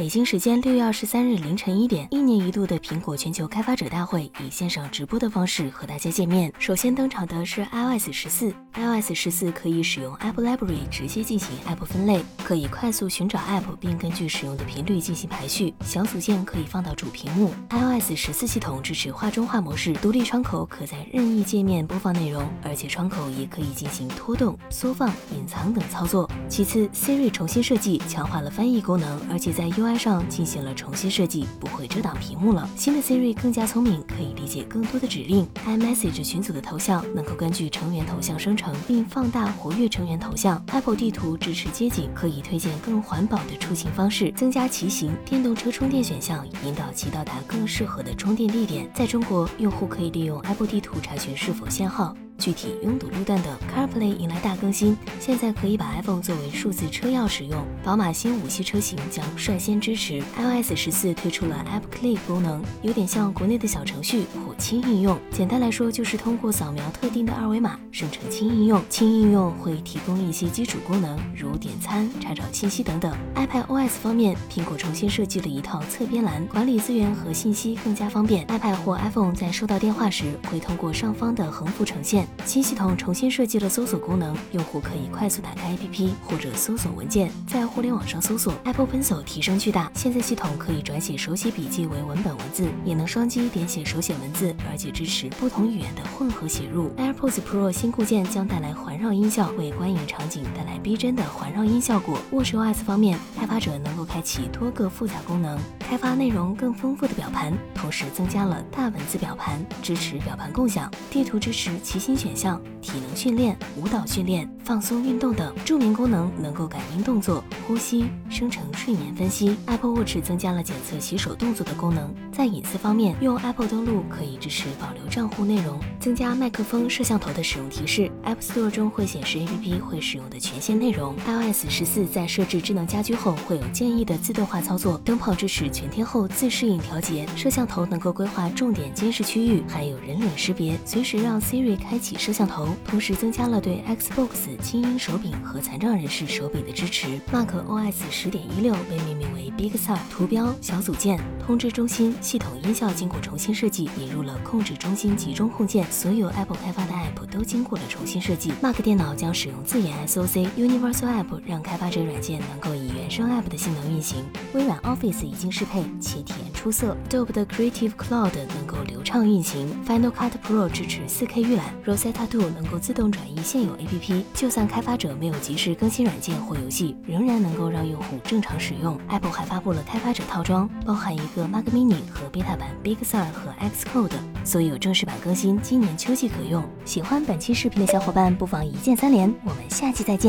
北京时间六月二十三日凌晨一点，一年一度的苹果全球开发者大会以线上直播的方式和大家见面。首先登场的是 iOS 十四，iOS 十四可以使用 App Library 直接进行 App 分类，可以快速寻找 App 并根据使用的频率进行排序。小组件可以放到主屏幕。iOS 十四系统支持画中画模式，独立窗口可在任意界面播放内容，而且窗口也可以进行拖动、缩放、隐藏等操作。其次，Siri 重新设计，强化了翻译功能，而且在 UI 上进行了重新设计，不会遮挡屏幕了。新的 Siri 更加聪明，可以理解更多的指令。iMessage 群组的头像能够根据成员头像生成并放大活跃成员头像。Apple 地图支持街景，可以推荐更环保的出行方式，增加骑行、电动车充电选项，引导其到达更适合的充电地点。在中国，用户可以利用 Apple 地图查询是否限号。具体拥堵路段等，CarPlay 迎来大更新，现在可以把 iPhone 作为数字车钥使用。宝马新五系车型将率先支持 iOS 十四推出了 App Click 功能，有点像国内的小程序或轻应用。简单来说，就是通过扫描特定的二维码生成轻应用。轻应用会提供一些基础功能，如点餐、查找信息等等。iPadOS 方面，苹果重新设计了一套侧边栏，管理资源和信息更加方便。iPad 或 iPhone 在收到电话时，会通过上方的横幅呈现。新系统重新设计了搜索功能，用户可以快速打开 APP 或者搜索文件，在互联网上搜索。Apple Pencil 提升巨大，现在系统可以转写手写笔记为文本文字，也能双击点写手写文字，而且支持不同语言的混合写入。AirPods Pro 新固件将带来环绕音效，为观影场景带来逼真的环绕音效果。WatchOS 方面，开发者能够开启多个复杂功能，开发内容更丰富的表盘，同时增加了大文字表盘，支持表盘共享。地图支持齐心选项。体能训练、舞蹈训练、放松运动等助眠功能能够感应动作、呼吸，生成睡眠分析。Apple Watch 增加了检测洗手动作的功能。在隐私方面，用 Apple 登录可以支持保留账户内容，增加麦克风、摄像头的使用提示。App Store 中会显示 APP 会使用的权限内容。iOS 十四在设置智能家居后会有建议的自动化操作。灯泡支持全天候自适应调节。摄像头能够规划重点监视区域，还有人脸识别，随时让 Siri 开启摄像头。同时增加了对 Xbox 精英手柄和残障人士手柄的支持。Mac OS 十点一六被命名为 Big Sur，图标、小组件、通知中心、系统音效经过重新设计，引入了控制中心集中控件。所有 Apple 开发的 App 都经过了重新设计。Mac 电脑将使用自研 SoC Universal App，让开发者软件能够以原生 App 的性能运行。微软 Office 已经适配，且体验出色。Adobe 的 Creative Cloud 能够流畅运行。Final Cut Pro 支持 4K 预览。Rosetta 2能够自动转移现有 APP，就算开发者没有及时更新软件或游戏，仍然能够让用户正常使用。Apple 还发布了开发者套装，包含一个 Mac Mini 和 Beta 版 Big Sur 和 Xcode，所有正式版更新今年秋季可用。喜欢本期视频的小伙伴，不妨一键三连。我们下期再见。